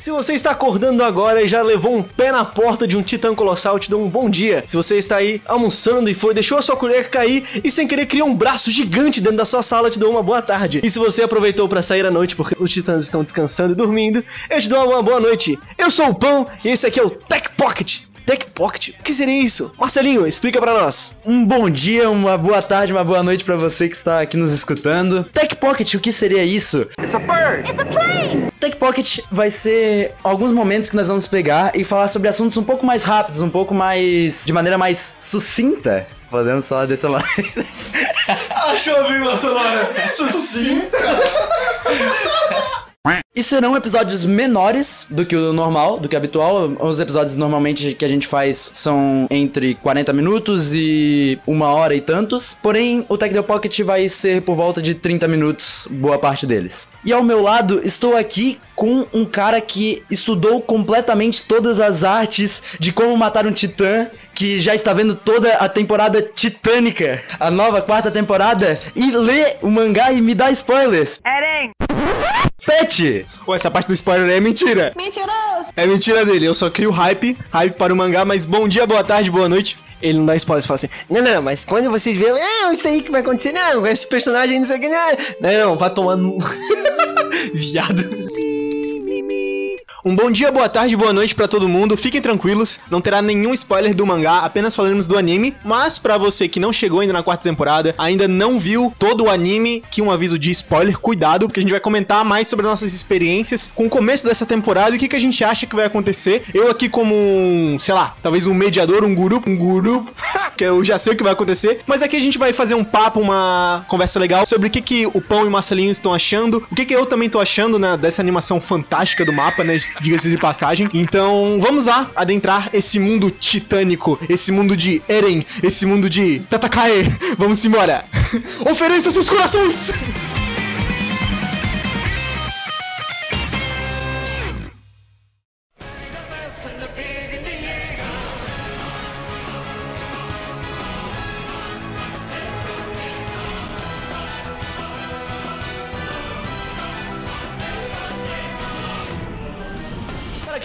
Se você está acordando agora e já levou um pé na porta de um titã colossal, te dou um bom dia. Se você está aí almoçando e foi, deixou a sua colher cair e sem querer criou um braço gigante dentro da sua sala, te dou uma boa tarde. E se você aproveitou para sair à noite porque os titãs estão descansando e dormindo, eu te dou uma boa noite. Eu sou o Pão e esse aqui é o Tech Pocket. Tech Pocket? O que seria isso? Marcelinho, explica para nós. Um bom dia, uma boa tarde, uma boa noite para você que está aqui nos escutando. Tech Pocket, o que seria isso? It's a bird! It's a plane! Tech Pocket vai ser alguns momentos que nós vamos pegar e falar sobre assuntos um pouco mais rápidos, um pouco mais. de maneira mais sucinta. Podemos falar desse lado. Achou a vírgula sonora sucinta? E serão episódios menores do que o normal, do que o habitual. Os episódios normalmente que a gente faz são entre 40 minutos e uma hora e tantos. Porém, o Tech The Pocket vai ser por volta de 30 minutos, boa parte deles. E ao meu lado, estou aqui com um cara que estudou completamente todas as artes de como matar um titã que já está vendo toda a temporada titânica, a nova quarta temporada, e lê o mangá e me dá spoilers. Eren! Pet! Pô, essa parte do spoiler é mentira. Mentiroso! É mentira dele, eu só crio hype, hype para o mangá, mas bom dia, boa tarde, boa noite. Ele não dá spoiler, fala assim, não, não, mas quando vocês verem, não, isso aí que vai acontecer, não, esse personagem não sei o que, não, não, não vai tomando... Viado. Um bom dia, boa tarde, boa noite para todo mundo. Fiquem tranquilos, não terá nenhum spoiler do mangá, apenas falaremos do anime. Mas para você que não chegou ainda na quarta temporada, ainda não viu todo o anime, que um aviso de spoiler, cuidado, porque a gente vai comentar mais sobre nossas experiências com o começo dessa temporada e o que, que a gente acha que vai acontecer. Eu aqui como um, sei lá, talvez um mediador, um guru, um guru, que eu já sei o que vai acontecer. Mas aqui a gente vai fazer um papo, uma conversa legal sobre o que, que o Pão e o Marcelinho estão achando, o que, que eu também tô achando, né, dessa animação fantástica do mapa, né, diga-se de passagem. Então, vamos lá adentrar esse mundo titânico, esse mundo de Eren, esse mundo de Tatakae. Vamos embora. Ofereça seus corações!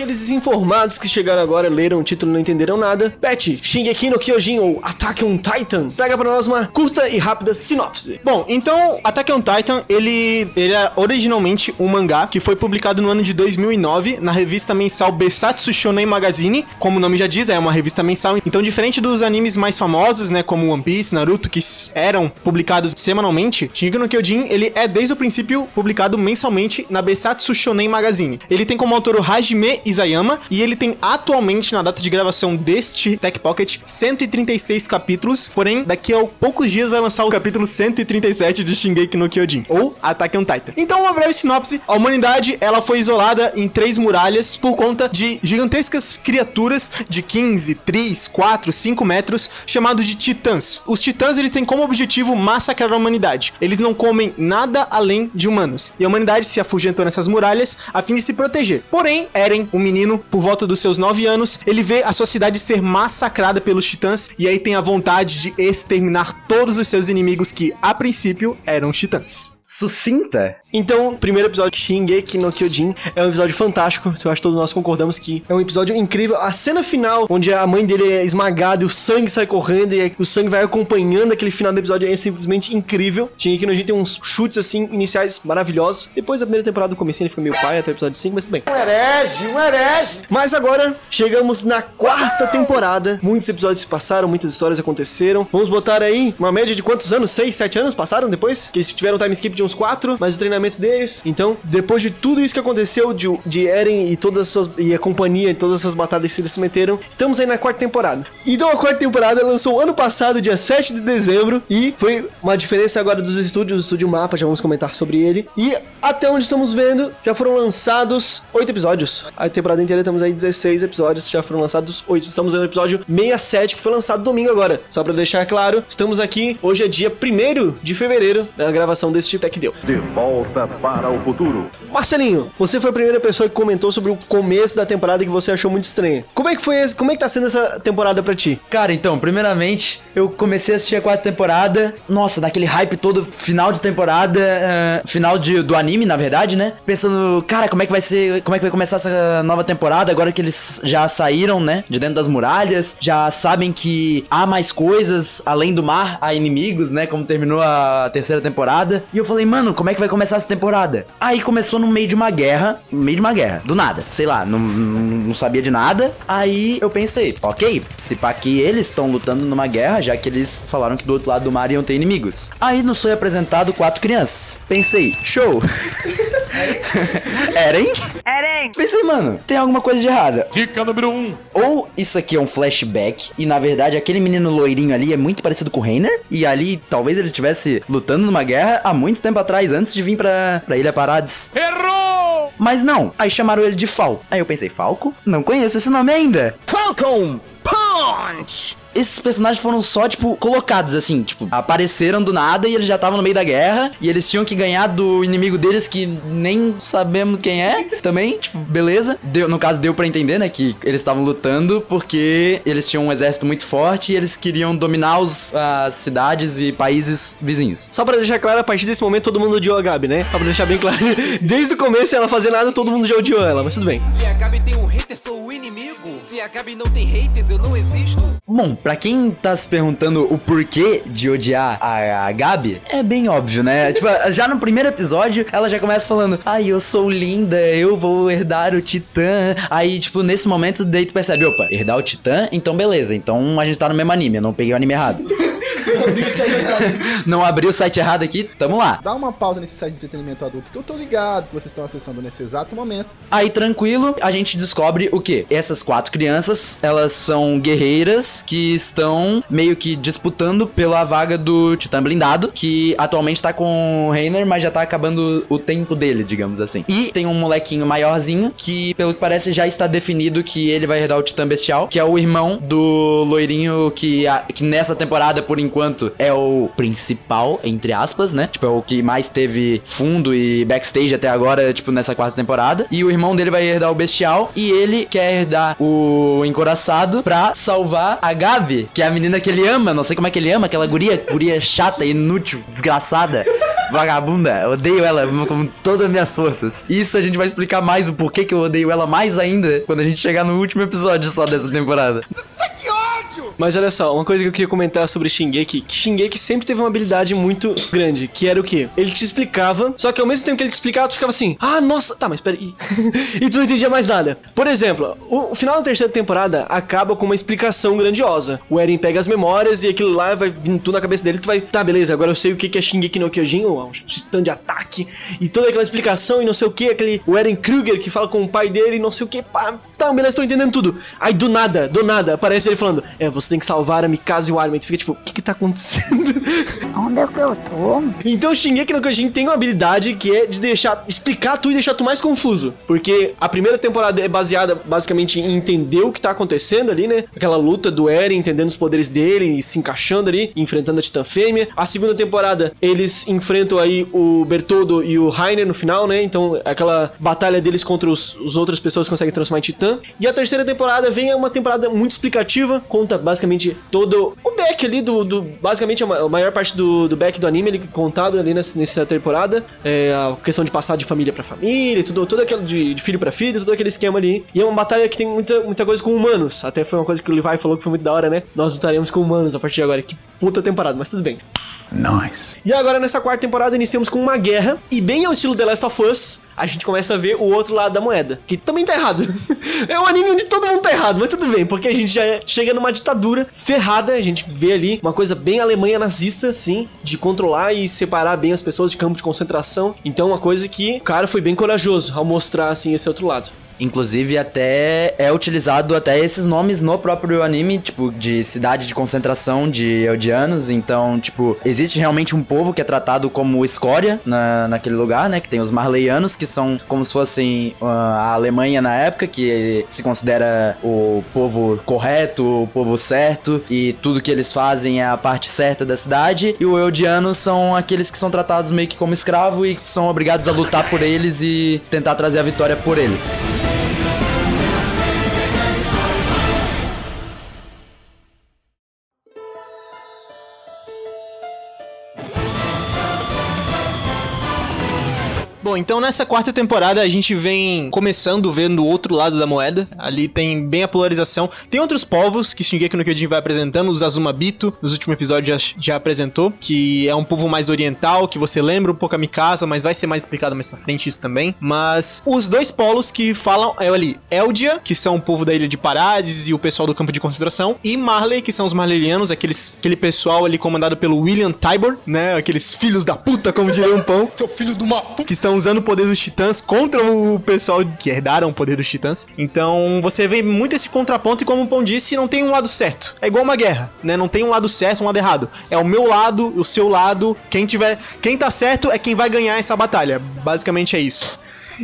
Aqueles desinformados que chegaram agora, leram o título e não entenderam nada, Pet, Shingeki no Kyojin ou Attack on Titan, traga para nós uma curta e rápida sinopse. Bom, então, Attack on Titan, ele, ele é originalmente um mangá que foi publicado no ano de 2009 na revista mensal Besatsu Shonen Magazine, como o nome já diz, é uma revista mensal. Então, diferente dos animes mais famosos, né, como One Piece, Naruto, que eram publicados semanalmente, Shingeki no Kyojin, ele é desde o princípio publicado mensalmente na Besatsu Shonen Magazine. Ele tem como autor o Hajime Isayama e ele tem atualmente na data de gravação deste Tech Pocket 136 capítulos, porém daqui a poucos dias vai lançar o capítulo 137 de Shingeki no Kyojin ou Attack on Titan. Então, uma breve sinopse: a humanidade ela foi isolada em três muralhas por conta de gigantescas criaturas de 15, 3, 4, 5 metros chamados de titãs. Os titãs eles têm como objetivo massacrar a humanidade. Eles não comem nada além de humanos. E a humanidade se afugentou nessas muralhas a fim de se proteger. Porém, Eren, o menino, por volta dos seus 9 anos, ele vê a sua cidade ser massacrada pelos titãs e aí tem a vontade de exterminar todos os seus inimigos que, a princípio, eram titãs sucinta. Então, primeiro episódio Shingeki no Kyojin é um episódio fantástico. Eu acho que todos nós concordamos que é um episódio incrível. A cena final, onde a mãe dele é esmagada e o sangue sai correndo e o sangue vai acompanhando aquele final do episódio é simplesmente incrível. Shingeki no Kyojin tem uns chutes assim iniciais maravilhosos. Depois da primeira temporada do começo ele fica meio pai até o episódio 5, mas tudo bem. Um herege, um herege. Mas agora chegamos na quarta temporada. Muitos episódios se passaram, muitas histórias aconteceram. Vamos botar aí uma média de quantos anos? 6, 7 anos passaram depois? Que eles tiveram time skip de uns quatro, mais o treinamento deles. Então, depois de tudo isso que aconteceu de, de Eren e todas as suas e a companhia e todas essas batalhas que se meteram, estamos aí na quarta temporada. Então a quarta temporada lançou ano passado, dia 7 de dezembro, e foi uma diferença agora dos estúdios, o estúdio Mapa, já vamos comentar sobre ele. E até onde estamos vendo, já foram lançados oito episódios. A temporada inteira temos aí 16 episódios, já foram lançados oito. Estamos no episódio 67 que foi lançado domingo agora. Só para deixar claro, estamos aqui, hoje é dia 1 de fevereiro, na gravação deste até que deu. De volta para o futuro. Marcelinho, você foi a primeira pessoa que comentou sobre o começo da temporada que você achou muito estranha. Como é que foi, esse- como é que tá sendo essa temporada pra ti? Cara, então, primeiramente, eu comecei a assistir a quarta temporada. Nossa, daquele hype todo, final de temporada, eh, final de, do anime, na verdade, né? Pensando, cara, como é que vai ser, como é que vai começar essa nova temporada agora que eles já saíram, né? De dentro das muralhas, já sabem que há mais coisas além do mar, há inimigos, né? Como terminou a terceira temporada. E eu falei, mano, como é que vai começar essa temporada? Aí começou no meio de uma guerra, no meio de uma guerra, do nada, sei lá, não, não, não sabia de nada. Aí eu pensei, ok, se pá que eles estão lutando numa guerra, já que eles falaram que do outro lado do mar iam ter inimigos. Aí nos foi apresentado quatro crianças. Pensei, show. Eren? Eren! Pensei, mano, tem alguma coisa de errada. Dica número 1. Um. Ou isso aqui é um flashback, e na verdade aquele menino loirinho ali é muito parecido com o Reiner, e ali talvez ele estivesse lutando numa guerra há muito tempo atrás, antes de vir pra, pra Ilha Parades. Errou! Mas não, aí chamaram ele de Fal. Aí eu pensei, Falco? Não conheço esse nome ainda. Falcon Esses personagens foram só, tipo, colocados assim, tipo, apareceram do nada e eles já estavam no meio da guerra e eles tinham que ganhar do inimigo deles que nem sabemos quem é também, tipo, beleza. Deu, no caso, deu pra entender, né, que eles estavam lutando porque eles tinham um exército muito forte e eles queriam dominar os, as cidades e países vizinhos. Só pra deixar claro, a partir desse momento todo mundo odiou a Gabi, né? Só pra deixar bem claro. Desde o começo ela fazia nada, todo mundo já odiou ela, mas tudo bem. Se a Gabi tem um hater, sou o inimigo. Se não tem haters, eu não existo. Bom, pra quem tá se perguntando o porquê de odiar a, a Gabi, é bem óbvio, né? tipo, já no primeiro episódio, ela já começa falando: Ai, eu sou linda, eu vou herdar o Titã. Aí, tipo, nesse momento, daí tu percebe: opa, herdar o Titã? Então beleza, então a gente tá no mesmo anime, eu não peguei o anime errado. não abri o site errado aqui, tamo lá. Dá uma pausa nesse site de entretenimento adulto que eu tô ligado que vocês estão acessando nesse exato momento. Aí, tranquilo, a gente descobre o que? Essas quatro crianças, elas são guerreiras que estão meio que disputando pela vaga do Titã Blindado, que atualmente tá com o Reiner, mas já tá acabando o tempo dele, digamos assim. E tem um molequinho maiorzinho que, pelo que parece, já está definido que ele vai herdar o Titã Bestial, que é o irmão do loirinho que, a- que nessa temporada, por enquanto, é o principal, entre aspas, né? Tipo, é o que mais teve fundo e backstage até agora, tipo, nessa quarta temporada. E o irmão dele vai herdar o Bestial e ele quer herdar o Encoraçado pra salvar a Gabi, que é a menina que ele ama. Não sei como é que ele ama, aquela guria, guria chata, inútil, desgraçada, vagabunda. Eu odeio ela com todas as minhas forças. Isso a gente vai explicar mais o porquê que eu odeio ela mais ainda quando a gente chegar no último episódio só dessa temporada. Mas olha só, uma coisa que eu queria comentar sobre Shingeki, que Shingeki sempre teve uma habilidade muito grande, que era o quê? Ele te explicava, só que ao mesmo tempo que ele te explicava, tu ficava assim, ah, nossa, tá, mas peraí. e tu não entendia mais nada. Por exemplo, o, final da terceira temporada acaba com uma explicação grandiosa. O Eren pega as memórias e aquilo lá vai vindo tudo na cabeça dele, tu vai, tá, beleza, agora eu sei o que é Shingeki no Kyojin, o titã de ataque, e toda aquela explicação e não sei o que, aquele, o Eren Kruger que fala com o pai dele e não sei o que, pá, tá, beleza, tô entendendo tudo. Aí do nada, do nada, aparece ele falando, é, você tem que salvar a Mikasa e o Armin. Tu fica tipo, o que que tá acontecendo? Onde é que eu tô? então Shingeki no Kyojin tem uma habilidade que é de deixar, explicar tu e deixar tu mais confuso. Porque a primeira temporada é baseada basicamente em entender o que tá acontecendo ali, né? Aquela luta do Eren, entendendo os poderes dele e se encaixando ali, enfrentando a Titã Fêmea. A segunda temporada, eles enfrentam aí o Bertoldo e o Rainer no final, né? Então, aquela batalha deles contra os, os outras pessoas que conseguem transformar em Titã. E a terceira temporada vem uma temporada muito explicativa, conta basicamente todo o back ali do. do basicamente a ma- a maior parte do, do back do anime ele contado ali nessa, nessa temporada. É, a questão de passar de família pra família, tudo, todo aquele de, de filho pra filho, todo aquele esquema ali. E é uma batalha que tem muita, muita coisa com humanos. Até foi uma coisa que o Levi falou que foi muito da hora, né? Nós lutaremos com humanos a partir de agora. Que puta temporada, mas tudo bem. E agora nessa quarta temporada iniciamos com uma guerra e bem ao estilo The Last of Us, a gente começa a ver o outro lado da moeda, que também tá errado. é um anime onde todo mundo tá errado, mas tudo bem, porque a gente já chega numa ditadura ferrada, a gente vê ali uma coisa bem Alemanha nazista, assim, de controlar e separar bem as pessoas de campo de concentração. Então uma coisa que o cara foi bem corajoso ao mostrar assim esse outro lado. Inclusive, até é utilizado até esses nomes no próprio anime, tipo, de cidade de concentração de Eldianos. Então, tipo, existe realmente um povo que é tratado como escória na, naquele lugar, né? Que tem os Marleyanos, que são como se fossem uh, a Alemanha na época, que se considera o povo correto, o povo certo, e tudo que eles fazem é a parte certa da cidade. E o Eldianos são aqueles que são tratados meio que como escravo e são obrigados a lutar por eles e tentar trazer a vitória por eles. Bom, então nessa quarta temporada a gente vem começando vendo o outro lado da moeda. Ali tem bem a polarização. Tem outros povos que Shingeki no Kyojin vai apresentando. Os Azumabito, nos últimos episódios já, já apresentou, que é um povo mais oriental, que você lembra um pouco a Mikasa, mas vai ser mais explicado mais pra frente isso também. Mas os dois polos que falam é ali, Eldia, que são o povo da ilha de Parades e o pessoal do campo de concentração, e Marley, que são os Marleyianos, aqueles, aquele pessoal ali comandado pelo William Tybor, né? Aqueles filhos da puta, como diria um pão. Seu filho de uma puta. que estão usando o poder dos titãs contra o pessoal que herdaram o poder dos titãs. Então você vê muito esse contraponto e como o Pão disse, não tem um lado certo. É igual uma guerra, né? Não tem um lado certo, um lado errado. É o meu lado, o seu lado. Quem tiver, quem tá certo é quem vai ganhar essa batalha. Basicamente é isso.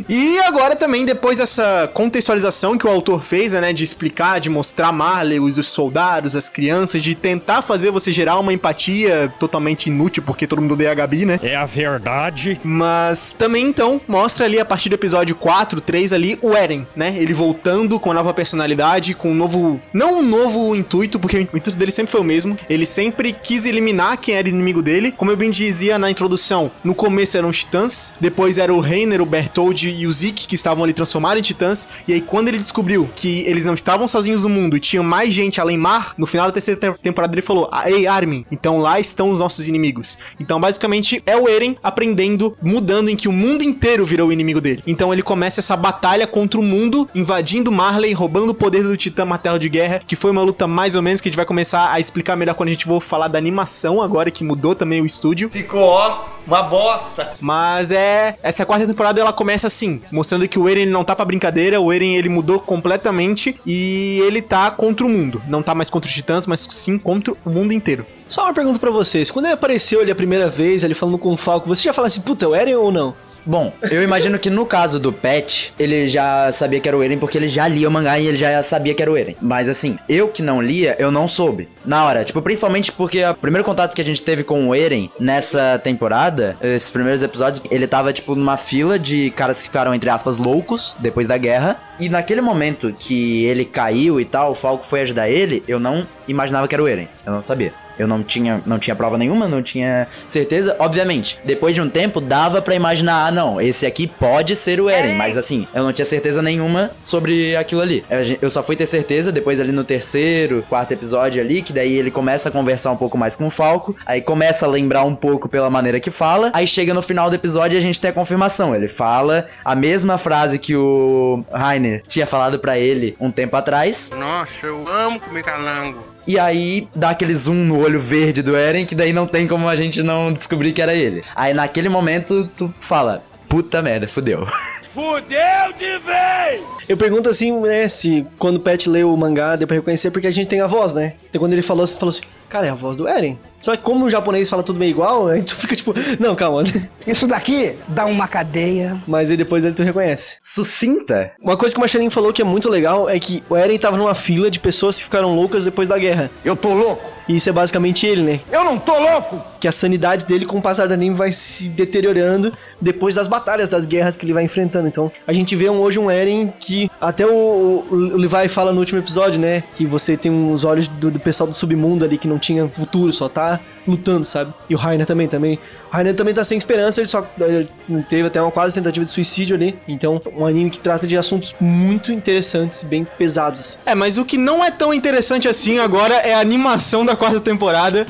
E agora também, depois dessa contextualização que o autor fez, né, de explicar, de mostrar Marley, os soldados, as crianças, de tentar fazer você gerar uma empatia totalmente inútil, porque todo mundo odeia a Gabi, né? É a verdade. Mas também então mostra ali a partir do episódio 4, 3 ali o Eren, né? Ele voltando com a nova personalidade, com um novo, não um novo intuito, porque o intuito dele sempre foi o mesmo. Ele sempre quis eliminar quem era inimigo dele. Como eu bem dizia na introdução, no começo eram os Titãs, depois era o Reiner, o Bertold e o Zeke que estavam ali transformados em Titãs. E aí quando ele descobriu que eles não estavam sozinhos no mundo e tinha mais gente além mar, no final da terceira te- temporada ele falou: "Ah, "Ei, Armin, então lá estão os nossos inimigos". Então basicamente é o Eren aprendendo, mudando em que o mundo inteiro virou o inimigo dele. Então ele começa essa batalha contra o mundo, invadindo Marley, roubando o poder do Titã Martelo de Guerra, que foi uma luta mais ou menos que a gente vai começar a explicar melhor quando a gente for falar da animação agora que mudou também o estúdio. Ficou, ó, uma bosta. Mas é. Essa quarta temporada ela começa assim, mostrando que o Eren não tá pra brincadeira, o Eren ele mudou completamente e ele tá contra o mundo. Não tá mais contra os titãs, mas sim contra o mundo inteiro. Só uma pergunta pra vocês. Quando ele apareceu ali a primeira vez, ele falando com o Falco, você já fala assim, puta, é o Eren ou não? Bom, eu imagino que no caso do Pet, ele já sabia que era o Eren porque ele já lia o mangá e ele já sabia que era o Eren. Mas assim, eu que não lia, eu não soube. Na hora, tipo, principalmente porque o primeiro contato que a gente teve com o Eren nessa temporada, esses primeiros episódios, ele tava tipo numa fila de caras que ficaram, entre aspas, loucos depois da guerra. E naquele momento que ele caiu e tal, o Falco foi ajudar ele, eu não imaginava que era o Eren. Eu não sabia. Eu não tinha, não tinha prova nenhuma, não tinha certeza. Obviamente, depois de um tempo dava pra imaginar, ah, não, esse aqui pode ser o Eren, mas assim, eu não tinha certeza nenhuma sobre aquilo ali. Gen- Eu só fui ter certeza depois ali no terceiro, quarto episódio ali, que daí ele começa a conversar um pouco mais com o Falco, aí começa a lembrar um pouco pela maneira que fala, aí chega no final do episódio e a gente tem a confirmação. Ele fala a mesma frase que o Rainer tinha falado pra ele um tempo atrás, Nossa, eu amo comer calango. E aí dá aquele zoom no olho verde do Eren, que daí não tem como a gente não descobrir que era ele. Aí naquele momento tu fala, puta merda, fudeu. Fudeu de vez! Eu pergunto assim, né, se quando o Pet leu o mangá deu pra reconhecer, porque a gente tem a voz, né? Então quando ele falou, você falou assim, cara, é a voz do Eren. Só que como o japonês fala tudo meio igual, a gente fica tipo, não, calma. Isso daqui dá uma cadeia. Mas aí depois ele tu reconhece. Sucinta? Uma coisa que o Machanin falou que é muito legal é que o Eren tava numa fila de pessoas que ficaram loucas depois da guerra. Eu tô louco? E isso é basicamente ele, né? Eu não tô louco! Que a sanidade dele com o passar do anime vai se deteriorando depois das batalhas, das guerras que ele vai enfrentando. Então, a gente vê um- hoje um Eren que até o, o, o Levi fala no último episódio, né? Que você tem os olhos do, do pessoal do submundo ali que não tinha futuro, só tá lutando, sabe? E o Rainer também, também. O Rainer também tá sem esperança, ele só eh, teve até uma quase tentativa de suicídio ali. Então, um anime que trata de assuntos muito interessantes, bem pesados. É, mas o que não é tão interessante assim agora é a animação da quarta temporada.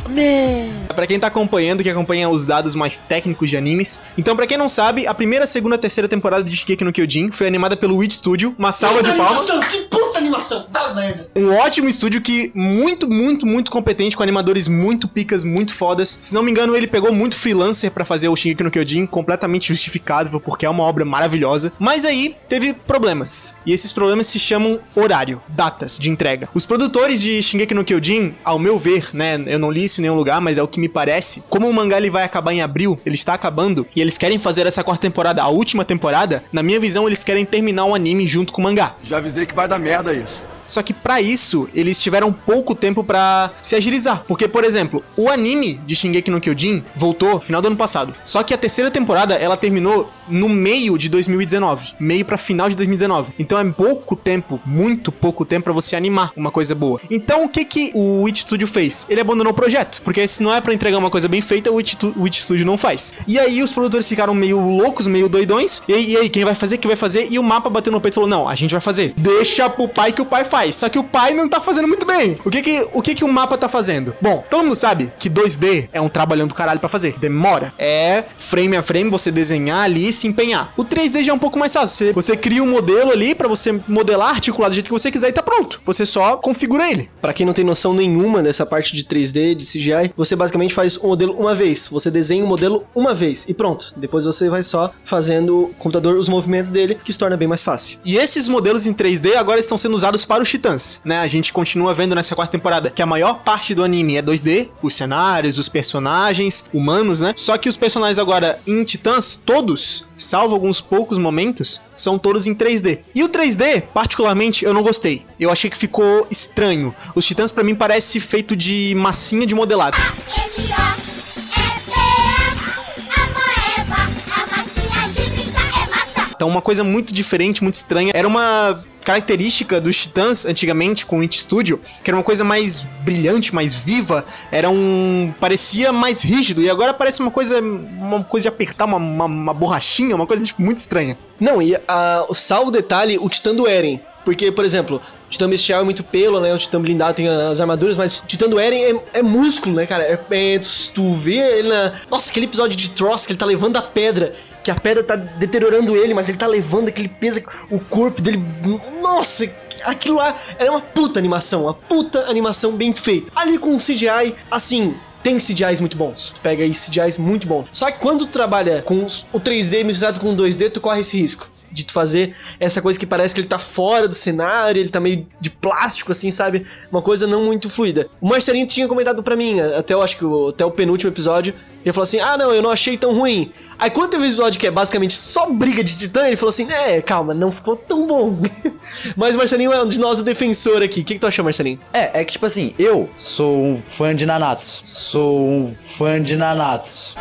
Pra quem tá acompanhando, que acompanha os dados mais técnicos de animes. Então, pra quem não sabe, a primeira, segunda, terceira temporada de Shigeki no Kyojin foi animada pelo Wit Studio. Uma salva de palmas. Que puta animação! Dá merda! Um ótimo estúdio que muito, muito, muito competente, com animadores muito picas, muito muito fodas. Se não me engano, ele pegou muito freelancer pra fazer o Shingeki no Kyojin, completamente justificável, porque é uma obra maravilhosa. Mas aí teve problemas. E esses problemas se chamam horário, datas de entrega. Os produtores de Shingeki no Kyojin, ao meu ver, né, eu não li isso em nenhum lugar, mas é o que me parece, como o mangá ele vai acabar em abril, ele está acabando, e eles querem fazer essa quarta temporada, a última temporada, na minha visão, eles querem terminar o anime junto com o mangá. Já avisei que vai dar merda isso. Só que pra isso, eles tiveram pouco tempo pra se agilizar. Porque, por exemplo, o anime de Shingeki no Kyojin voltou no final do ano passado. Só que a terceira temporada, ela terminou no meio de 2019. Meio pra final de 2019. Então é pouco tempo, muito pouco tempo pra você animar uma coisa boa. Então o que que o Witch Studio fez? Ele abandonou o projeto. Porque se não é pra entregar uma coisa bem feita, o Witch, o Witch Studio não faz. E aí os produtores ficaram meio loucos, meio doidões. E e aí, quem vai fazer? Quem vai fazer? E o mapa bateu no peito e falou: Não, a gente vai fazer. Deixa pro pai que o pai faz. Só que o pai não tá fazendo muito bem. O que que o, que que o mapa tá fazendo? Bom, todo mundo sabe que 2D é um trabalhão do caralho pra fazer. Demora. É frame a frame você desenhar ali e se empenhar. O 3D já é um pouco mais fácil. Você, você cria um modelo ali pra você modelar, articular do jeito que você quiser e tá pronto. Você só configura ele. Pra quem não tem noção nenhuma dessa parte de 3D, de CGI, você basicamente faz o modelo uma vez. Você desenha o modelo uma vez e pronto. Depois você vai só fazendo o computador os movimentos dele, que se torna bem mais fácil. E esses modelos em 3D agora estão sendo usados para os Titãs, né? A gente continua vendo nessa quarta temporada que a maior parte do anime é 2D, os cenários, os personagens, humanos, né? Só que os personagens agora em Titãs, todos, salvo alguns poucos momentos, são todos em 3D. E o 3D, particularmente, eu não gostei. Eu achei que ficou estranho. Os Titãs para mim parece feito de massinha de modelado. Então uma coisa muito diferente, muito estranha. Era uma característica dos Titãs antigamente com o It Studio, que era uma coisa mais brilhante, mais viva, era um parecia mais rígido e agora parece uma coisa uma coisa de apertar uma, uma, uma borrachinha, uma coisa tipo, muito estranha. Não, e a, o salvo detalhe, o Titã do Eren. Porque, por exemplo, o Titã Bestial é muito pelo, né? O Titã blindado tem as armaduras, mas Titã do Eren é, é músculo, né, cara? É, é- tu vê ele na. Nossa, aquele episódio de Tross que ele tá levando a pedra. Que a pedra tá deteriorando ele, mas ele tá levando aquele peso, o corpo dele. Nossa, aquilo lá era uma puta animação, uma puta animação bem feita. Ali com o CGI, assim, tem CGIs muito bons. Pega aí CGIs muito bons. Só que quando tu trabalha com o 3D misturado com o 2D, tu corre esse risco. De tu fazer essa coisa que parece que ele tá fora do cenário, ele tá meio de plástico, assim, sabe? Uma coisa não muito fluida. O Marcelinho tinha comentado pra mim, até eu acho que o, até o penúltimo episódio, ele falou assim: Ah, não, eu não achei tão ruim. Aí quando teve um episódio que é basicamente só briga de titã, ele falou assim: É, calma, não ficou tão bom. Mas o Marcelinho é um de nós o defensor aqui. O que, que tu achou, Marcelinho? É, é que tipo assim, eu sou um fã de Nanatsu. Sou um fã de Nanatsu.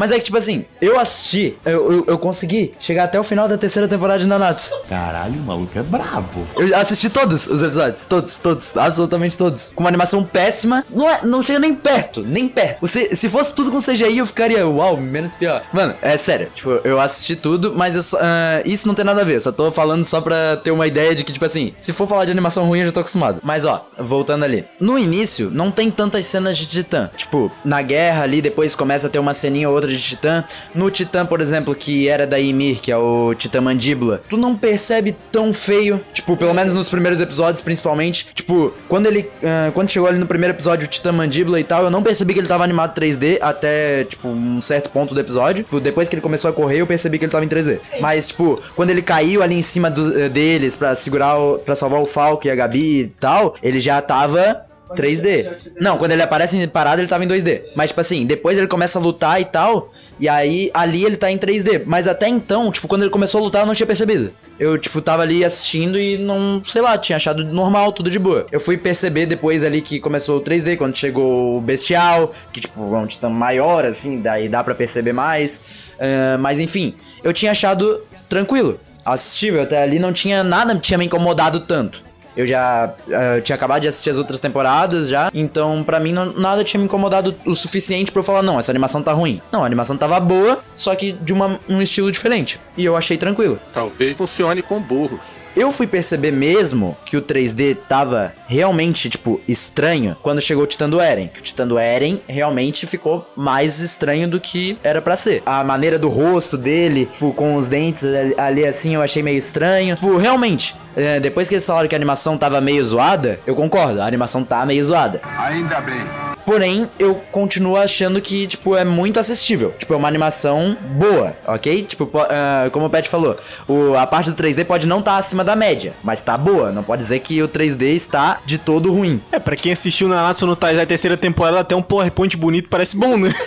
Mas é que, tipo assim, eu assisti, eu, eu, eu consegui chegar até o final da terceira temporada de Nanatsu. Caralho, o maluco é brabo. Eu assisti todos os episódios, todos, todos, absolutamente todos. Com uma animação péssima, não, é, não chega nem perto, nem perto. Se, se fosse tudo com CGI, eu ficaria, uau, menos pior. Mano, é sério, tipo, eu assisti tudo, mas eu só- ah, isso não tem nada a ver, eu só tô falando só pra ter uma ideia de que, tipo assim, se for falar de animação ruim, eu já tô acostumado. Mas ó, voltando ali. No início, não tem tantas cenas de titã. Tipo, na guerra ali, depois começa a ter uma ceninha ou outra de titã. No titã, por exemplo, que era da Ymir, que é o titã mandíbula, tu não percebe tão feio. Tipo, pelo menos nos primeiros episódios, principalmente. Tipo, quando ele. ah, quando chegou ali no primeiro episódio, o titã mandíbula e tal, eu não percebi que ele tava animado 3D até, tipo, um certo ponto do episódio. Tipo, depois que ele começou a correr, eu percebi que ele tava em 3D. Mas, tipo, quando ele caiu ali em cima do- eh, deles pra segurar, o, pra salvar o Falco e a Gabi e tal, ele já tava 3D. Não, quando ele aparece em parada, ele tava em 2D. Mas, tipo assim, depois ele começa a lutar e tal. E aí, ali ele tá em 3D. Mas até então, tipo, quando ele começou a lutar, eu não tinha percebido. Eu, tipo, tava ali assistindo e não, sei lá, tinha achado normal, tudo de boa. Eu fui perceber depois ali que começou o 3D, quando chegou o Bestial, que, tipo, é um titã maior, assim, daí dá pra perceber mais. Ah, mas, enfim, eu tinha achado tranquilo. Assistível, até ali não tinha nada tinha me incomodado tanto. Eu já eh, tinha acabado de assistir as outras temporadas já, então pra mim não- nada tinha me incomodado o suficiente pra eu falar, não, essa animação tá ruim. Não, a animação tava boa, só que de uma, um estilo diferente. E eu achei tranquilo. Talvez funcione com burros. Eu fui perceber mesmo que o 3D tava realmente, tipo, estranho quando chegou o Titã do Eren. Que o Titã do Eren realmente ficou mais estranho do que era pra ser. A maneira do rosto dele, tipo, com os dentes ali, ali assim, eu achei meio estranho. Tipo, realmente, é, depois que eles falaram que a animação tava meio zoada, eu concordo, a animação tá meio zoada. Ainda bem. Porém, eu continuo achando que, tipo, é muito assistível. Tipo, é uma animação boa, ok? Tipo, po- ah, como o Pet falou, o- a parte do 3D pode não estar acima da média, mas tá boa. Não pode dizer que o 3D está de todo ruim. É, pra quem assistiu Nanatsu no Taizai terceira temporada, até um PowerPoint bonito parece bom, né?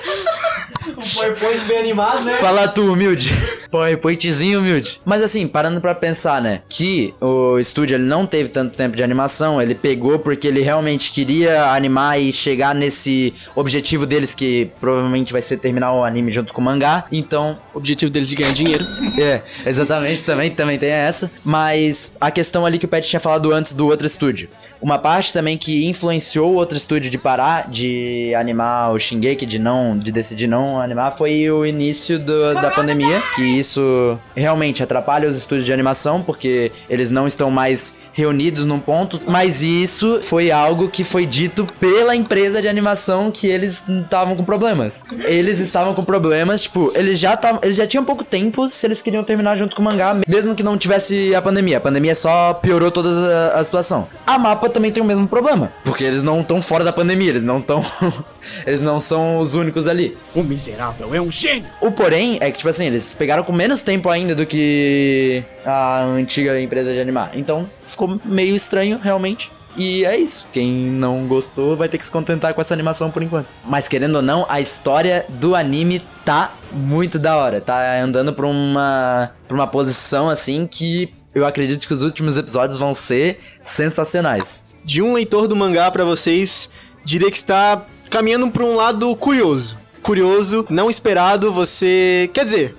Um PowerPoint bem animado, né? Fala tu, humilde. PowerPointzinho humilde. Mas assim, parando pra pensar, né? Que o estúdio ele não teve tanto tempo de animação, ele pegou porque ele realmente queria animar e chegar nesse objetivo deles, que provavelmente vai ser terminar o anime junto com o mangá. Então, O objetivo deles de ganhar dinheiro. é, exatamente, também, também tem essa. Mas a questão ali que o Pet tinha falado antes do outro estúdio. Uma parte também que influenciou o outro estúdio de parar de animar o Shingeki, de não, de decidir não animar, foi o início do- da pandemia. Que isso realmente atrapalha os estúdios de animação, porque eles não estão mais reunidos num ponto. Mas isso foi algo que foi dito pela empresa de animação que eles estavam com problemas. Eles estavam com problemas, tipo, eles já estavam, eles já tinham pouco tempo se eles queriam terminar junto com o mangá, mesmo que não tivesse a pandemia. A pandemia só piorou toda a, a situação. A mapa também tem o mesmo problema, porque eles não estão fora da pandemia, eles não estão eles não são os únicos ali. O miserável é um gênio. O porém é que, tipo assim, eles pegaram com menos tempo ainda do que a antiga empresa de animar. Então ficou meio estranho, realmente. E é isso. Quem não gostou vai ter que se contentar com essa animação por enquanto. Mas querendo ou não, a história do anime tá muito da hora. Tá andando pra uma, pra uma posição assim que eu acredito que os últimos episódios vão ser sensacionais. De um leitor do mangá pra vocês, diria que está caminhando pra um lado curioso. Curioso, não esperado, você. Quer dizer.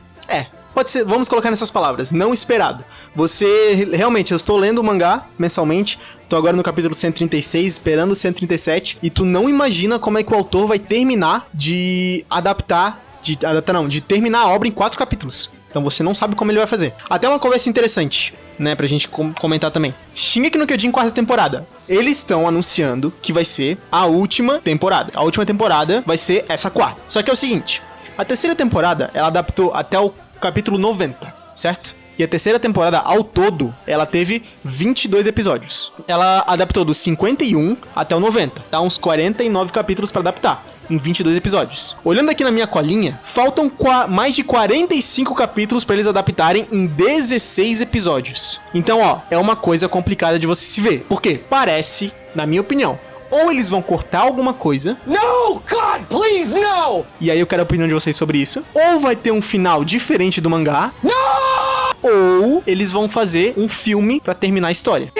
Pode ser, vamos colocar nessas palavras, não esperado. Você, realmente, eu estou lendo o mangá mensalmente, tô agora no capítulo 136, esperando o 137, e tu não imagina como é que o autor vai terminar de adaptar, de adaptar não, de terminar a obra em quatro capítulos. Então você não sabe como ele vai fazer. Até uma conversa interessante, né, pra gente com- comentar também. Shingeki no Kyojin quarta temporada. Eles estão anunciando que vai ser a última temporada. A última temporada vai ser essa quarta. Só que é o seguinte, a terceira temporada, ela adaptou até o capítulo 90, certo? E a terceira temporada, ao todo, ela teve 22 episódios. Ela adaptou do 51 até o 90. Dá uns 49 capítulos pra adaptar. Em 22 episódios. Olhando aqui na minha colinha, faltam mais de 45 capítulos pra eles adaptarem em 16 episódios. Então, ó, é uma coisa complicada de você se ver. Porque parece, na minha opinião, ou eles vão cortar alguma coisa, No, God, please, no! e aí eu quero a opinião de vocês sobre isso, ou vai ter um final diferente do mangá, ou eles vão fazer um filme pra terminar a história.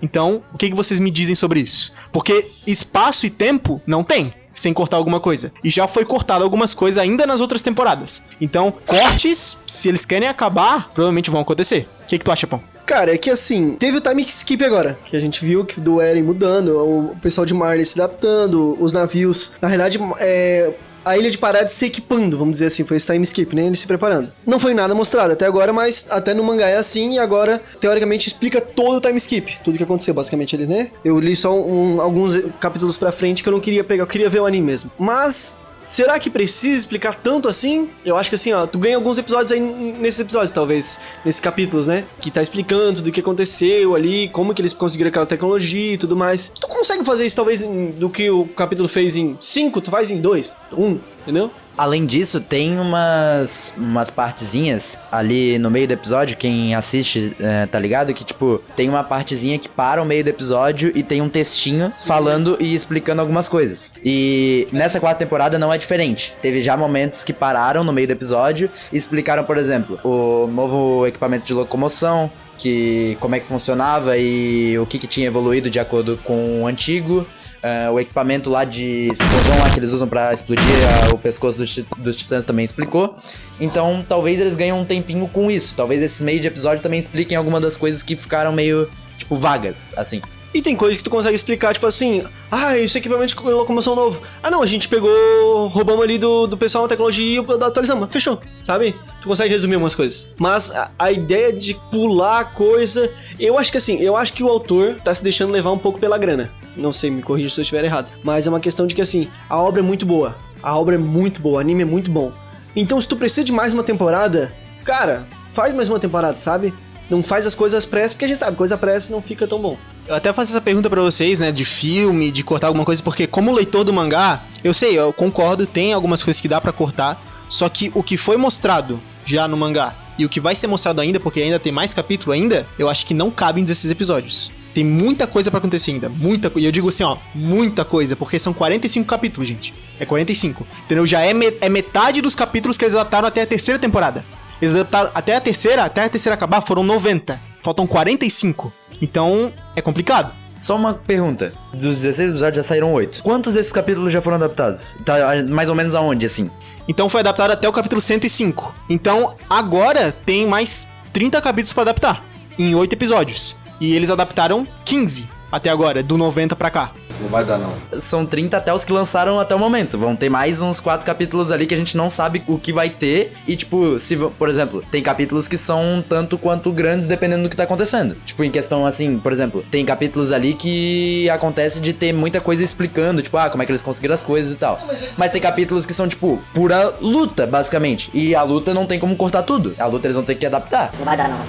Então, o que, que vocês me dizem sobre isso? Porque espaço e tempo não tem. Sem cortar alguma coisa. E já foi cortado algumas coisas ainda nas outras temporadas. Então, cortes, se eles querem acabar, provavelmente vão acontecer. O que, que tu acha, Pão? Cara, é que assim, teve o time skip agora, que a gente viu que do Eren mudando, o pessoal de Marley se adaptando, os navios, na realidade, é, a ilha de Parade se equipando, vamos dizer assim, foi esse time skip, né? Ele se preparando. Não foi nada mostrado até agora, mas até no mangá é assim, e agora, teoricamente, explica todo o time skip, tudo que aconteceu, basicamente, ali, né? Eu li só um- alguns capítulos pra frente que eu não queria pegar, eu queria ver o anime mesmo. Mas. Será que precisa explicar tanto assim? Eu acho que assim, ó, tu ganha alguns episódios aí nesses episódios, talvez, nesses capítulos, né? Que tá explicando tudo o que aconteceu ali, como que eles conseguiram aquela tecnologia e tudo mais. Tu consegue fazer isso, talvez, do que o capítulo fez em 5, tu faz em 2, 1, entendeu? Além disso, tem umas, umas partezinhas ali no meio do episódio, quem assiste é, tá ligado? Que tipo, tem uma partezinha que para o meio do episódio e tem um textinho falando e explicando algumas coisas. E nessa quarta temporada não é diferente. Teve já momentos que pararam no meio do episódio e explicaram, por exemplo, o novo equipamento de locomoção, que como é que funcionava e o que, que tinha evoluído de acordo com o antigo. É, o equipamento lá de explosão lá que eles usam pra explodir ah, o pescoço dos, dos titãs também explicou. Então talvez eles ganhem um tempinho com isso. Talvez esse meio de episódio também expliquem alguma das coisas que ficaram meio, tipo, vagas, assim. E tem coisas que tu consegue explicar, tipo assim, ah, esse equipamento de locomoção novo. Ah não, a gente pegou, roubamos ali do, do pessoal uma tecnologia e atualizamos, fechou, sabe? Tu consegue resumir algumas coisas. Mas a, a ideia de pular coisa, eu acho que assim, eu acho que o autor tá se deixando levar um pouco pela grana. Não sei, me corrija se eu estiver errado. Mas é uma questão de que assim, a obra é muito boa. A obra é muito boa, o anime é muito bom. Então se tu precisa de mais uma temporada, cara, faz mais uma temporada, sabe? Não faz as coisas pressa, porque a gente sabe, coisa pressa não fica tão bom. Eu até faço essa pergunta pra vocês, né, de filme, de cortar alguma coisa, porque como leitor do mangá, eu sei, eu concordo, tem algumas coisas que dá pra cortar, só que o que foi mostrado já no mangá e o que vai ser mostrado ainda, porque ainda tem mais capítulo ainda, eu acho que não cabe em 16 episódios. Tem muita coisa pra acontecer ainda, muita. E eu digo assim, ó, muita coisa, porque são 45 capítulos, gente. É 45. Entendeu? Já é, me- é metade dos capítulos que eles adaptaram até a terceira temporada. Eles adaptaram até a terceira, até a terceira acabar, foram 90. Faltam 45. Então, é complicado. Só uma pergunta. Dos 16 episódios já saíram 8. Quantos desses capítulos já foram adaptados? Tá mais ou menos aonde, assim? Então foi adaptado até o capítulo 105. Então agora tem mais 30 capítulos pra adaptar em 8 episódios. E eles adaptaram 15 até agora, do 90 pra cá. Não vai dar, não. São 30 até os que lançaram até o momento. Vão ter mais uns 4 capítulos ali que a gente não sabe o que vai ter. E, tipo, se, por exemplo, tem capítulos que são tanto quanto grandes dependendo do que tá acontecendo. Tipo, em questão assim, por exemplo, tem capítulos ali que acontece de ter muita coisa explicando, tipo, ah, como é que eles conseguiram as coisas e tal. Mas tem capítulos que são, tipo, pura luta, basicamente. E a luta não tem como cortar tudo. A luta eles vão ter que adaptar.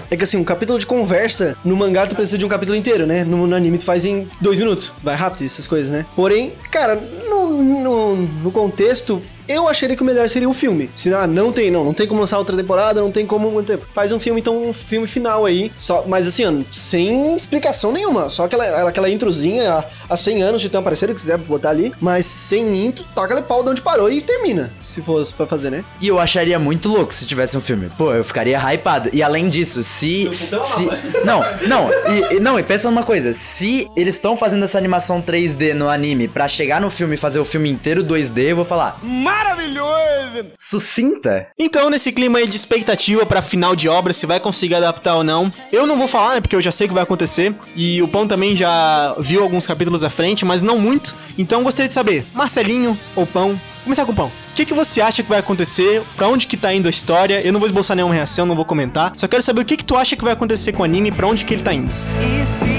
É que assim, um capítulo de conversa, no mangá tu precisa de um capítulo inteiro, né? No, no anime tu faz em dois minutos. Vai rápido, essas coisas, né? Porém, cara, no, no, no contexto, eu acharia que o melhor seria um filme. Se ah, não tem, não, não tem como lançar outra temporada, não tem como manter. Faz um filme, então, um filme final aí. Só, mas assim, ó, sem explicação nenhuma. Só aquela, aquela introzinha há, há 100 anos de ter aparecido, se quiser botar ali. Mas sem intro, toca ele pau de onde parou e termina. Se fosse pra fazer, né? E eu acharia muito louco se tivesse um filme. Pô, eu ficaria hypado. E além disso, se. se não, não, e, e- não, e pensa numa coisa: se eles estão fazendo essa animação 3D no anime pra chegar no filme e fazer o filme inteiro 2D, eu vou falar. Maravilhoso! Sucinta? Então, nesse clima aí de expectativa pra final de obra, se vai conseguir adaptar ou não, eu não vou falar, né, porque eu já sei o que vai acontecer. E o Pão também já viu alguns capítulos à frente, mas não muito. Então, gostaria de saber, Marcelinho ou Pão? Começar com o Pão. O que, que você acha que vai acontecer? Pra onde que tá indo a história? Eu não vou esboçar nenhuma reação, não vou comentar. Só quero saber o que, que tu acha que vai acontecer com o anime, pra onde que ele tá indo. E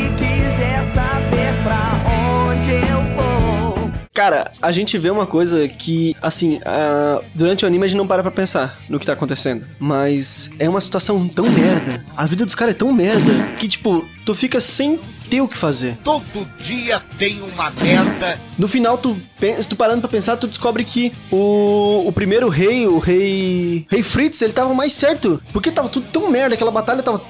Cara, a gente vê uma coisa que, assim, durante o anime a gente não para pra pensar no que tá acontecendo. Mas é uma situação tão merda. A vida dos caras é tão merda que, tipo, tu fica sem ter o que fazer. Todo dia tem uma merda. No final, tu, tu parando pra pensar, tu descobre que o, o primeiro rei, o rei. Rei Fritz, ele tava mais certo. Porque tava tudo tão merda, aquela batalha tava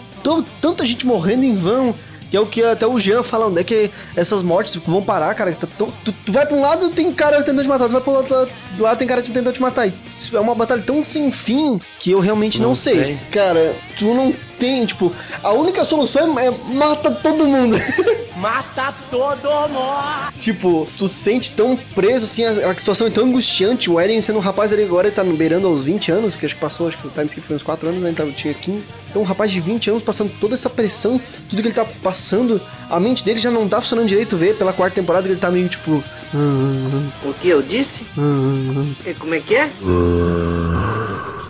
tanta gente morrendo em vão. Que é o que até o Jean fala, onde é que essas mortes vão parar, cara? Tá tão- tu, tu vai pra um lado, tem cara tentando te matar, tu vai pro outro lado, lá tem cara tentando te matar. E é uma batalha tão sem fim que eu realmente não, Não sei. sei. Cara, tu não tem, tipo, a única solução é, é mata todo mundo. Mata todo mundo Tipo, tu sente tão preso, assim, a, a situação é tão angustiante. O Eren sendo um rapaz ali agora, ele tá beirando aos 20 anos, que acho que passou, acho que o time skip foi uns 4 anos, né? Ele tava, tinha 15. Então, um rapaz de 20 anos passando toda essa pressão, tudo que ele tá passando, a mente dele já não tá funcionando direito, vê, pela quarta temporada que ele tá meio tipo. "Ah, O que eu disse? ah, E Como é que é?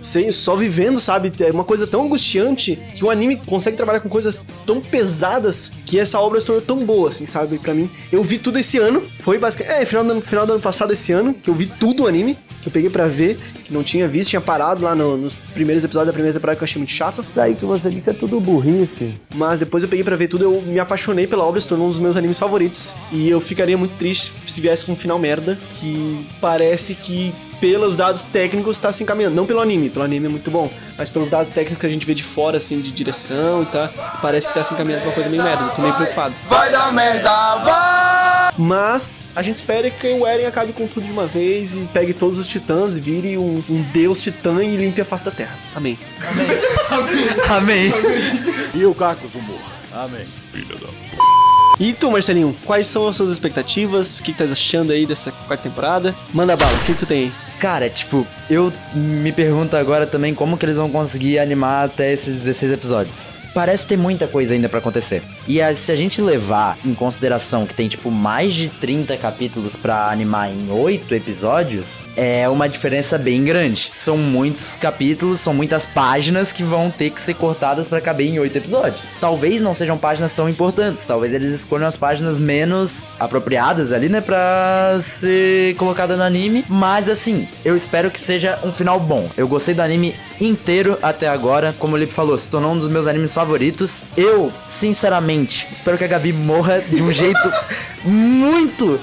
Sem, só vivendo, sabe? É uma coisa tão angustiante que o anime consegue trabalhar com coisas tão pesadas que essa obra se tornou tão boa, assim, sabe? Pra mim. Eu vi tudo esse ano, foi basicamente. É, final do, ano- final do ano passado, esse ano, que eu vi tudo o anime, que eu peguei pra ver, que não tinha visto, tinha parado lá no- nos primeiros episódios da primeira temporada que eu achei muito chato. Isso aí que você disse é tudo burrice. Mas depois eu peguei pra ver tudo, eu me apaixonei pela obra, se tornou um dos meus animes favoritos. E eu ficaria muito triste se viesse com um final merda, que parece que pelos dados técnicos tá se encaminhando. Não pelo anime, pelo anime é muito bom, mas pelos dados técnicos que a gente vê de fora, assim, de direção e tá, parece que tá se encaminhando pra uma coisa meio merda. Eu tô meio preocupado. Vai dar merda, vai Mas a gente espera que o Eren acabe com tudo de uma vez e pegue todos os titãs e vire um, um deus titã e limpe a face da terra. Amém. Amém. E o Cacos Humor. Amém. E tu, Marcelinho, quais são as suas expectativas? O que, que tá achando aí dessa quarta temporada? Manda bala, o que, que tu tem aí? Cara, tipo, eu me pergunto agora também como que eles vão conseguir animar até esses 16 episódios. Parece ter muita coisa ainda pra acontecer. E a- se a gente levar em consideração que tem, tipo, mais de 30 capítulos pra animar em 8 episódios, é uma diferença bem grande. São muitos capítulos, são muitas páginas que vão ter que ser cortadas pra caber em 8 episódios. Talvez não sejam páginas tão importantes, talvez eles escolham as páginas menos apropriadas ali, né, pra ser colocada no anime. Mas assim, eu espero que seja um final bom. Eu gostei do anime inteiro até agora. Como o Lipe falou, se tornou um dos meus animes favoritos. Eu, sinceramente, espero que a Gabi morra de um jeito muito.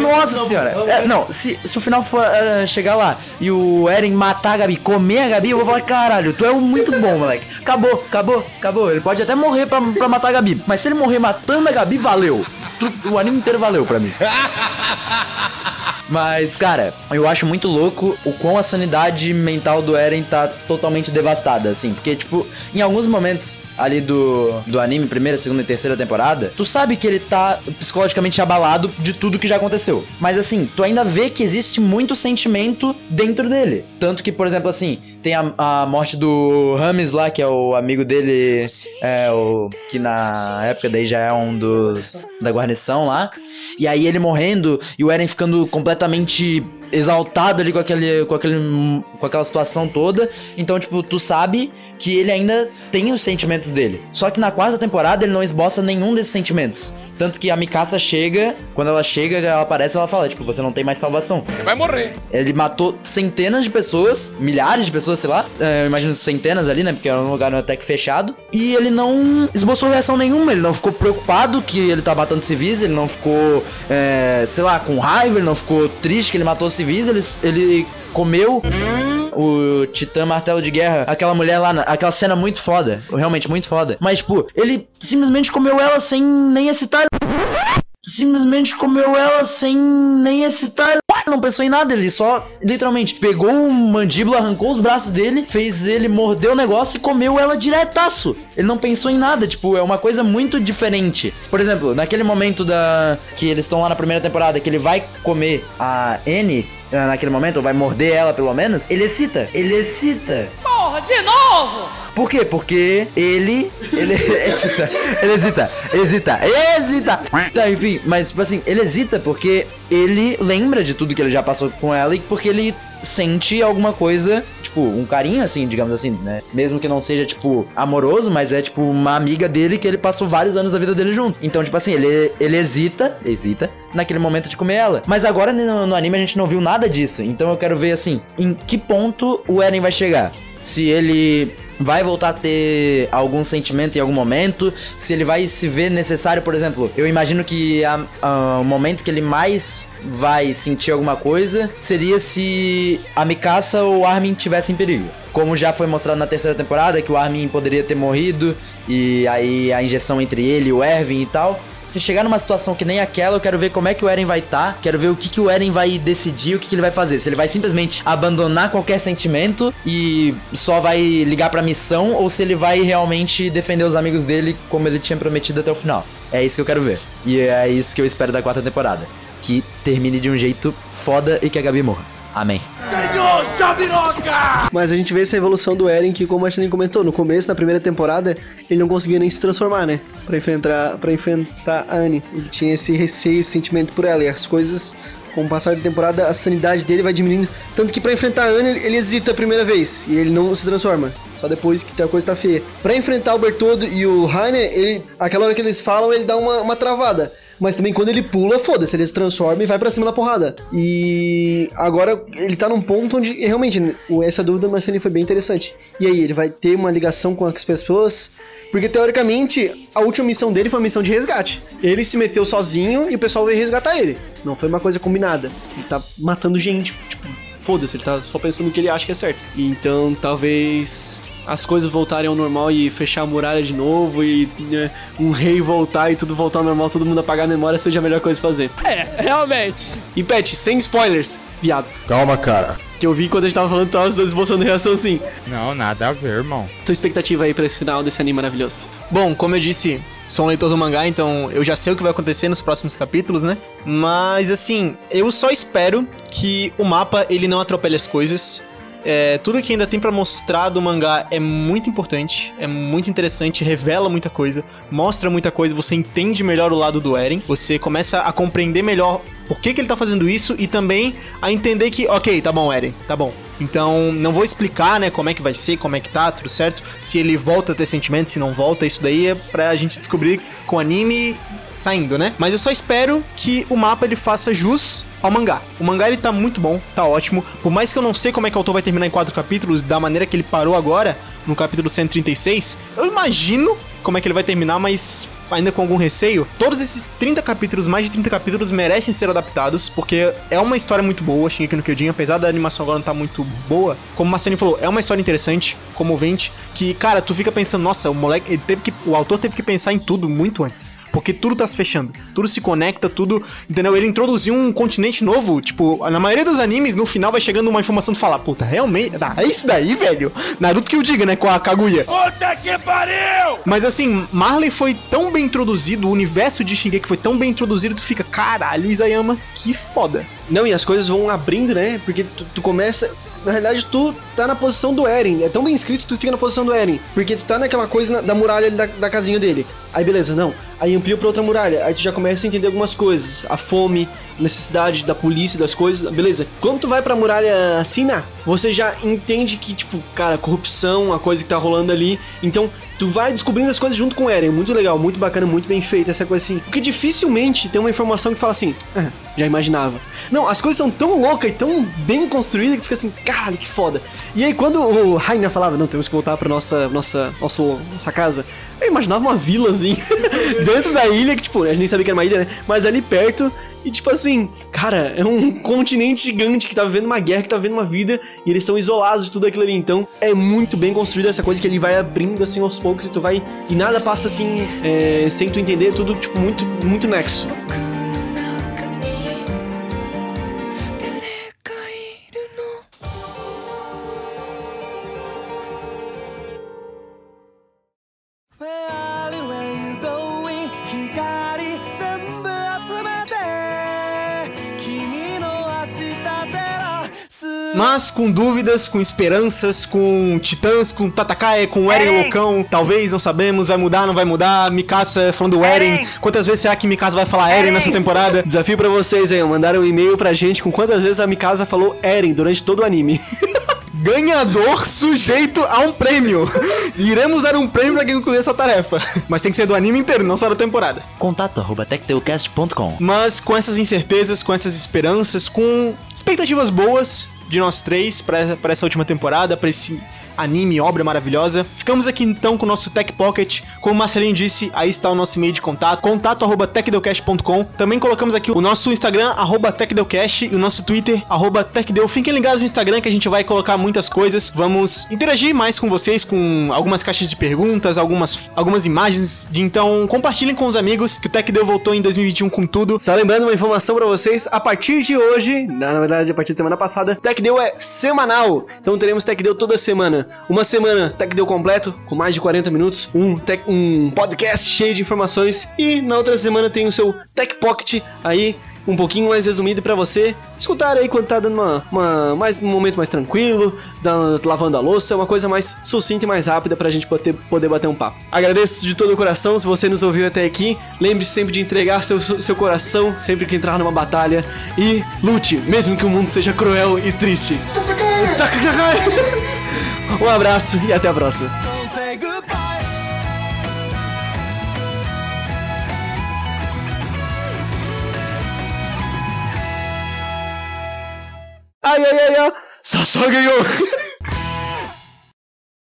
Nossa senhora. É, não, se, se o final for eh, chegar lá e o Eren matar a Gabi, comer a Gabi, eu vou falar: caralho, tu é um muito bom, moleque. Acabou, acabou, acabou. Ele pode até morrer pra, pra matar a Gabi. Mas se ele morrer matando a Gabi, valeu. O anime inteiro valeu pra mim. Mas, cara, eu acho muito louco o quão a sanidade mental do Eren tá totalmente devastada, assim. Porque, tipo, em alguns momentos ali do, do anime, primeira, segunda e terceira temporada, tu sabe que ele tá psicologicamente abalado de tudo que já aconteceu. Mas, assim, tu ainda vê que existe muito sentimento dentro dele. Tanto que, por exemplo, assim, tem a, a morte do Rames lá, que é o amigo dele, é, o, que na época daí já é um dos da guarnição lá. E aí ele morrendo e o Eren ficando completamente exaltado ali com aquele, com aquele com aquela situação toda. Então, tipo, tu sabe que ele ainda tem os sentimentos dele. Só que na quarta temporada ele não esboça nenhum desses sentimentos. Tanto que a Mikasa chega, quando ela chega, ela aparece, ela fala, tipo, você não tem mais salvação. Você vai morrer. Ele matou centenas de pessoas, milhares de pessoas, sei lá. É, eu imagino centenas ali, né? Porque é um lugar até que fechado. E ele não esboçou reação nenhuma. Ele não ficou preocupado que ele tá matando civis. Ele não ficou, é, sei lá, com raiva. Ele não ficou triste que ele matou civis. Ele, ele comeu o Titã Martelo de Guerra, aquela mulher lá, na- aquela cena muito foda, realmente muito foda. Mas, tipo, ele simplesmente comeu ela sem nem excitar. Simplesmente comeu ela sem nem excitar. Não pensou em nada, ele só literalmente pegou o mandíbula, arrancou os braços dele, fez ele morder o negócio e comeu ela diretaço. Ele não pensou em nada, tipo, é uma coisa muito diferente. Por exemplo, naquele momento da que eles estão lá na primeira temporada, que ele vai comer a N naquele momento, ou vai morder ela pelo menos, ele excita. Ele excita. Porra, de novo! Por quê? Porque ele. Ele hesita. Ele hesita. Hesita. Hesita. Tá, enfim, mas tipo assim, ele hesita porque ele lembra de tudo que ele já passou com ela e porque ele sente alguma coisa, tipo, um carinho assim, digamos assim, né? Mesmo que não seja, tipo, amoroso, mas é tipo uma amiga dele que ele passou vários anos da vida dele junto. Então, tipo assim, ele, ele hesita, hesita naquele momento de comer ela. Mas agora no, no anime a gente não viu nada disso. Então eu quero ver assim, em que ponto o Eren vai chegar. Se ele vai voltar a ter algum sentimento em algum momento, se ele vai se ver necessário, por exemplo, eu imagino que a- a- o momento que ele mais vai sentir alguma coisa seria se a Mikasa ou o Armin tivessem em perigo. Como já foi mostrado na terceira temporada, que o Armin poderia ter morrido, e aí a injeção entre ele e o Erwin e tal. Se chegar numa situação que nem aquela, eu quero ver como é que o Eren vai estar. quero ver o que, que o Eren vai decidir, o que, que ele vai fazer. Se ele vai simplesmente abandonar qualquer sentimento e só vai ligar pra missão, ou se ele vai realmente defender os amigos dele como ele tinha prometido até o final. É isso que eu quero ver. E é isso que eu espero da quarta temporada. Que termine de um jeito foda e que a Gabi morra. Amém. Mas a gente vê essa evolução do Eren que, como a Marcelinho comentou, no começo, na primeira temporada, ele não conseguia nem se transformar, né? Pra enfrentar, pra enfrentar a Anne. Ele tinha esse receio, esse sentimento por ela. E as coisas, com o passar da temporada, a sanidade dele vai diminuindo. Tanto que pra enfrentar a Anne, ele- ele hesita a primeira vez. E ele não se transforma. Só depois que a coisa tá feia. Pra enfrentar o Bertoldo e o Rainer, ele, aquela hora que eles falam, ele dá uma, uma travada. Mas também quando ele pula, foda-se, ele se transforma e vai pra cima da porrada. E agora ele tá num ponto onde realmente o- essa dúvida do Marcelinho foi bem interessante. E aí, ele vai ter uma ligação com as pessoas? Porque teoricamente a última missão dele foi uma missão de resgate. Ele se meteu sozinho e o pessoal veio resgatar ele. Não foi uma coisa combinada. Ele tá matando gente, tipo, foda-se, ele tá só pensando no que ele acha que é certo. Então talvez as coisas voltarem ao normal e fechar a muralha de novo e né, um rei voltar e tudo voltar ao normal, todo mundo apagar a memória seja a melhor coisa a fazer. É, realmente. E Pet, sem spoilers, viado. Calma, cara. Que eu vi quando a gente tava falando, tava os dois esboçando reação assim. Não, nada a ver, irmão. Tua expectativa aí pra esse final desse anime maravilhoso. Bom, como eu disse, sou um leitor do mangá, então eu já sei o que vai acontecer nos próximos capítulos, né? Mas assim, eu só espero que o mapa ele não atropele as coisas. É, tudo que ainda tem pra mostrar do mangá é muito importante, é muito interessante, revela muita coisa, mostra muita coisa, você entende melhor o lado do Eren, você começa a compreender melhor por que, que ele tá fazendo isso e também a entender que, ok, tá bom, Eren, tá bom. Então, não vou explicar, né, como é que vai ser, como é que tá, tudo certo. Se ele volta a ter sentimentos, se não volta, isso daí é pra gente descobrir com o anime saindo, né? Mas eu só espero que o mapa ele faça jus ao mangá. O mangá ele tá muito bom, tá ótimo. Por mais que eu não sei como é que o autor vai terminar em quatro capítulos, da maneira que ele parou agora, no capítulo 136, eu imagino como é que ele vai terminar, mas ainda com algum receio. Todos esses 30 capítulos, mais de 30 capítulos, merecem ser adaptados, porque é uma história muito boa, Shingeki no Kyojin, apesar da animação agora não tá muito boa. Como o Marcelinho falou, é uma história interessante, comovente, que, cara, tu fica pensando, nossa, o moleque, teve que, o autor teve que pensar em tudo muito antes, porque tudo tá se fechando, tudo se conecta, tudo, entendeu? Ele introduziu um continente novo, tipo, na maioria dos animes, no final vai chegando uma informação de falar, puta, realmente, ah, é isso daí, velho? Naruto que o diga, né, com a Kaguya. Puta que pariu! Mas assim, Marley foi tão bem introduzido, o universo de Shingeki foi tão bem introduzido, tu fica, caralho, Isayama, que foda. Não, e as coisas vão abrindo, né? Porque tu, tu começa. Na realidade, tu tá na posição do Eren. É tão bem escrito que tu fica na posição do Eren. Porque tu tá naquela coisa na- da muralha ali da, da casinha dele. Aí beleza, não. Aí amplia pra outra muralha. Aí tu já começa a entender algumas coisas. A fome, a necessidade da polícia, das coisas. Beleza. Quando tu vai pra muralha Sina, você já entende que, tipo, cara, corrupção, a coisa que tá rolando ali. Então, tu vai descobrindo as coisas junto com o Eren. Muito legal, muito bacana, muito bem feito essa coisa assim. Porque dificilmente tem uma informação que fala assim, ah, já imaginava. Não, as coisas são tão loucas e tão bem construídas que tu fica assim, caralho, que foda. E aí quando o Rainer falava, não, temos que voltar pra nossa, nossa, nosso, nossa casa, eu imaginava uma vilazinha dentro da ilha, que tipo, a gente nem sabia que era uma ilha, né? Mas ali perto, e tipo assim, cara, é um continente gigante que tá vivendo uma guerra, que tá vivendo uma vida, e eles estão isolados de tudo aquilo ali. Então é muito bem construída essa coisa que ele vai abrindo assim aos poucos e tu vai. E nada passa assim, é, sem tu entender, é tudo tipo muito, muito nexo. Mas com dúvidas, com esperanças, com titãs, com Tatakae, com Eren loucão, talvez, não sabemos, vai mudar, não vai mudar. Mikasa falando do Eren. Quantas vezes será que Mikasa vai falar Eren nessa temporada? Desafio pra vocês aí, mandaram um e-mail pra gente com quantas vezes a Mikasa falou Eren durante todo o anime. Ganhador sujeito a um prêmio. Iremos dar um prêmio pra quem concluir essa tarefa. Mas tem que ser do anime inteiro, não só da temporada. Contato arroba tecteocast.com Mas com essas incertezas, com essas esperanças, com expectativas boas de nós três pra essa última temporada, pra esse anime, obra maravilhosa. Ficamos aqui então com o nosso Tech Pocket. Como o Marcelinho disse, aí está o nosso e-mail de contato, contato arroba. Também colocamos aqui o nosso Instagram, arroba techdelcast, e o nosso Twitter, arroba techdel. Fiquem ligados no Instagram que a gente vai colocar muitas coisas. Vamos interagir mais com vocês, com algumas caixas de perguntas, algumas, algumas imagens. De, então, compartilhem com os amigos que o TechDel voltou em 2021 com tudo. Só lembrando uma informação pra vocês, a partir de hoje, na verdade a partir da semana passada, TechDel é semanal. Então teremos TechDel toda semana. Uma semana TechDel completo, com mais de 40 minutos, um, tech, um podcast cheio de informações. E na outra semana tem o seu Tech Pocket aí, um pouquinho mais resumido pra você escutar aí quando tá dando uma, uma mais um momento mais tranquilo, lavando a louça, uma coisa mais sucinta e mais rápida pra gente poder, poder bater um papo. Agradeço de todo o coração se você nos ouviu até aqui. Lembre-se sempre de entregar seu, seu coração sempre que entrar numa batalha e lute, mesmo que o mundo seja cruel e triste. Um abraço e até a próxima. Ai, ai, ai, ai. Sasha ganhou.